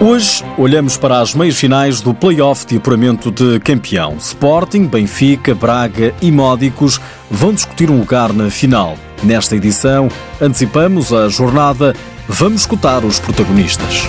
Hoje olhamos para as meias finais do play-off de apuramento de campeão. Sporting, Benfica, Braga e Módicos vão discutir um lugar na final. Nesta edição, antecipamos a jornada, vamos escutar os protagonistas.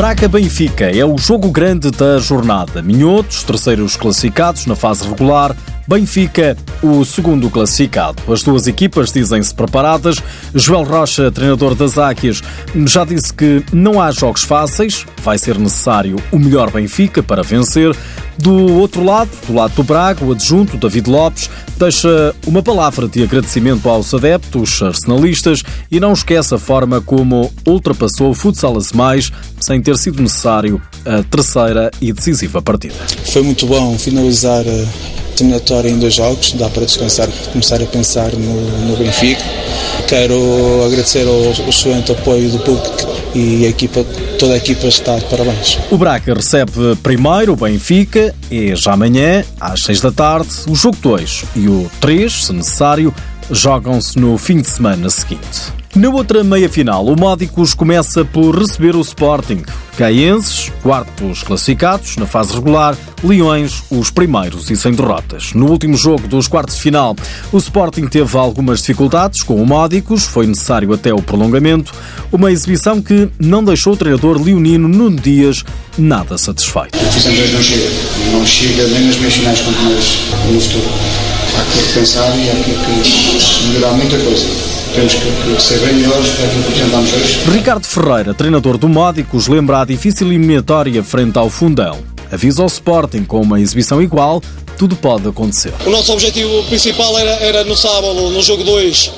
Braga-Benfica é o jogo grande da jornada. Minhotos, terceiros classificados na fase regular, Benfica, o segundo classificado. As duas equipas dizem-se preparadas. Joel Rocha, treinador das Águias, já disse que não há jogos fáceis, vai ser necessário o melhor Benfica para vencer. Do outro lado, do lado do Braga, o adjunto David Lopes deixa uma palavra de agradecimento aos adeptos arsenalistas e não esquece a forma como ultrapassou o Futsal Mais sem ter sido necessário a terceira e decisiva partida. Foi muito bom finalizar a terminatória em dois jogos, dá para descansar, começar a pensar no, no Benfica. Quero agradecer ao excelente apoio do público e a equipa, toda a equipa está de parabéns. O Braga recebe primeiro o Benfica e já amanhã, às 6 da tarde, o jogo 2 e o 3, se necessário, jogam-se no fim de semana seguinte. Na outra meia-final, o Módicos começa por receber o Sporting. Caenses, quartos classificados na fase regular, Leões, os primeiros e sem derrotas. No último jogo dos quartos de final, o Sporting teve algumas dificuldades com o Módicos, foi necessário até o prolongamento, uma exibição que não deixou o treinador leonino Nuno Dias nada satisfeito. A divisão 2 não chega, não chega nem nas meias finais quanto mais no futuro. Há que repensar e há que melhorar muita coisa temos que, que, ser bem melhores daquilo que apresentámos hoje. Ricardo Ferreira, treinador do Módicos, lembra a difícil eliminatória frente ao Fundão. Avisa ao Sporting com uma exibição igual, tudo pode acontecer. O nosso objetivo principal era, era no sábado, no jogo 2,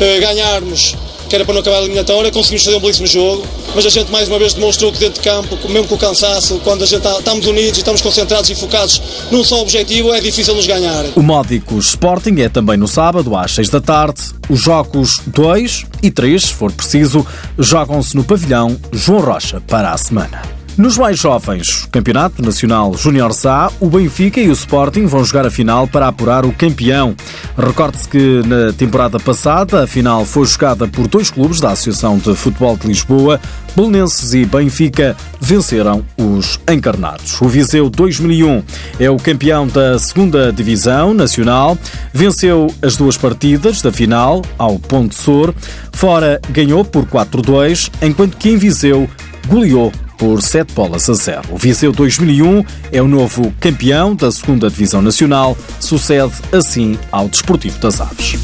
eh, ganharmos que era para não acabar a eliminatória, conseguimos fazer um belíssimo jogo, mas a gente mais uma vez demonstrou que dentro de campo, mesmo com o cansaço, quando a gente está, estamos unidos estamos concentrados e focados num só objetivo, é difícil nos ganhar. O Módicos Sporting é também no sábado, às 6 da tarde. Os jogos 2 e 3, se for preciso, jogam-se no pavilhão João Rocha para a semana. Nos mais jovens, Campeonato Nacional Júnior A, o Benfica e o Sporting vão jogar a final para apurar o campeão. Recorde-se que na temporada passada a final foi jogada por dois clubes da Associação de Futebol de Lisboa, Belenenses e Benfica, venceram os encarnados. O Viseu 2001 é o campeão da segunda Divisão Nacional, venceu as duas partidas da final ao Ponte Sor, fora ganhou por 4-2, enquanto que em Viseu goleou por 7 bolas a 0. O Viseu 2001 é o novo campeão da 2 Divisão Nacional, sucede assim ao Desportivo das Aves.